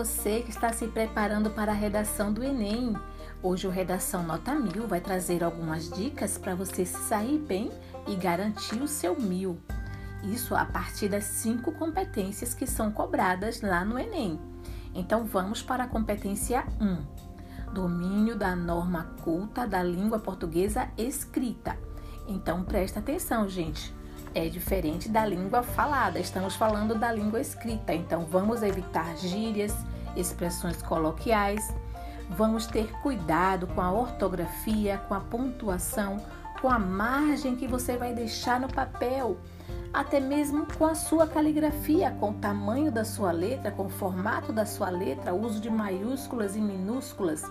você que está se preparando para a redação do Enem. Hoje o Redação Nota Mil vai trazer algumas dicas para você sair bem e garantir o seu mil. Isso a partir das cinco competências que são cobradas lá no Enem. Então vamos para a competência 1. Domínio da norma culta da língua portuguesa escrita. Então presta atenção, gente é diferente da língua falada. Estamos falando da língua escrita, então vamos evitar gírias, expressões coloquiais. Vamos ter cuidado com a ortografia, com a pontuação, com a margem que você vai deixar no papel, até mesmo com a sua caligrafia, com o tamanho da sua letra, com o formato da sua letra, uso de maiúsculas e minúsculas.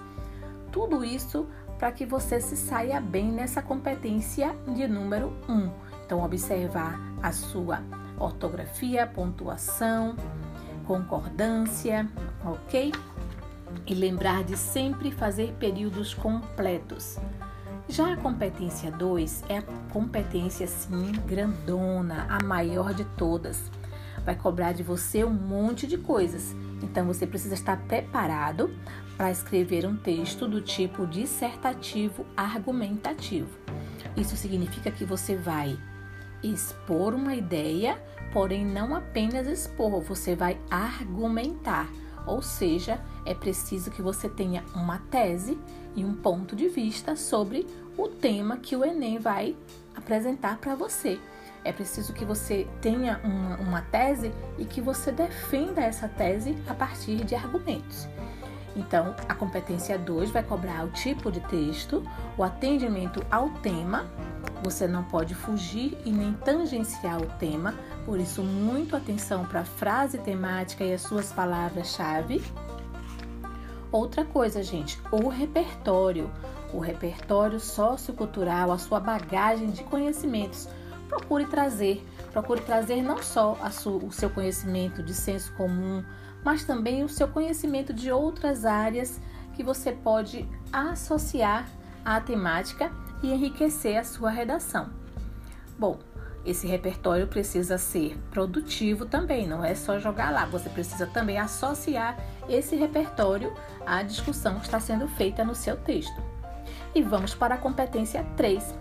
Tudo isso para que você se saia bem nessa competência de número 1. Um então, observar a sua ortografia, pontuação, concordância, ok? E lembrar de sempre fazer períodos completos. Já a competência 2 é a competência sim grandona, a maior de todas. Vai cobrar de você um monte de coisas. Então você precisa estar preparado para escrever um texto do tipo dissertativo argumentativo. Isso significa que você vai expor uma ideia, porém não apenas expor, você vai argumentar. Ou seja, é preciso que você tenha uma tese e um ponto de vista sobre o tema que o Enem vai apresentar para você. É preciso que você tenha uma, uma tese e que você defenda essa tese a partir de argumentos. Então, a competência 2 vai cobrar o tipo de texto, o atendimento ao tema você não pode fugir e nem tangenciar o tema, por isso, muito atenção para a frase temática e as suas palavras-chave. Outra coisa, gente, o repertório. O repertório sociocultural, a sua bagagem de conhecimentos. Procure trazer, procure trazer não só o seu conhecimento de senso comum, mas também o seu conhecimento de outras áreas que você pode associar à temática e enriquecer a sua redação. Bom, esse repertório precisa ser produtivo também, não é só jogar lá, você precisa também associar esse repertório à discussão que está sendo feita no seu texto. E vamos para a competência 3.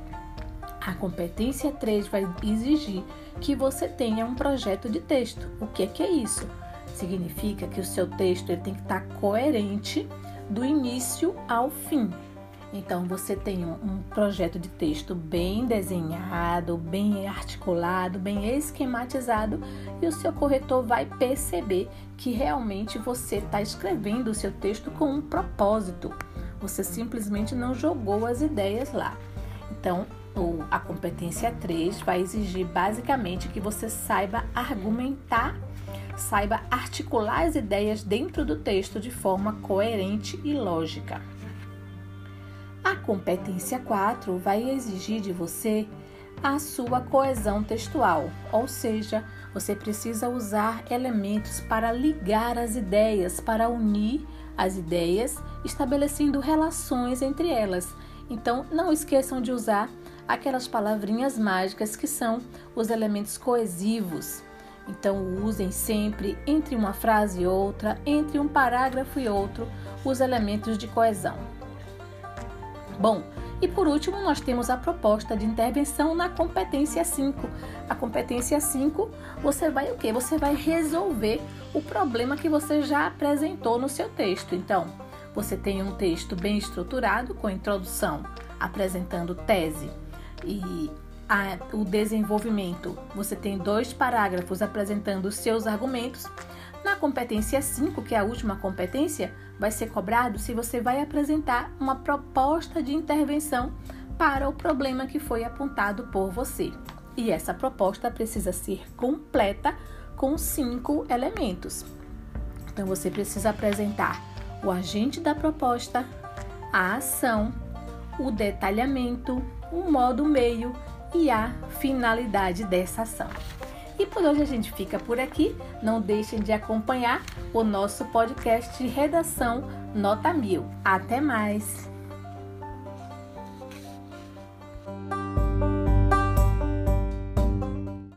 A competência 3 vai exigir que você tenha um projeto de texto. O que é, que é isso? Significa que o seu texto ele tem que estar coerente do início ao fim. Então você tem um, projeto de texto bem desenhado, bem articulado, bem esquematizado e o seu corretor vai perceber que realmente você está escrevendo o seu texto com um propósito. Você simplesmente não jogou as ideias lá. Então, a competência 3 vai exigir basicamente que você saiba argumentar, saiba articular as ideias dentro do texto de forma coerente e lógica. A competência 4 vai exigir de você a sua coesão textual, ou seja, você precisa usar elementos para ligar as ideias, para unir as ideias, estabelecendo relações entre elas. Então, não esqueçam de usar aquelas palavrinhas mágicas que são os elementos coesivos. Então, usem sempre entre uma frase e outra, entre um parágrafo e outro, os elementos de coesão. Bom, e por último, nós temos a proposta de intervenção na competência 5. A competência 5, você vai o quê? Você vai resolver o problema que você já apresentou no seu texto. Então, você tem um texto bem estruturado com introdução, apresentando tese e a, o desenvolvimento. Você tem dois parágrafos apresentando os seus argumentos na competência 5, que é a última competência, vai ser cobrado se você vai apresentar uma proposta de intervenção para o problema que foi apontado por você. E essa proposta precisa ser completa com cinco elementos. Então você precisa apresentar o agente da proposta, a ação, o detalhamento, o modo meio e a finalidade dessa ação. E por hoje a gente fica por aqui. Não deixem de acompanhar o nosso podcast de redação Nota Mil. Até mais!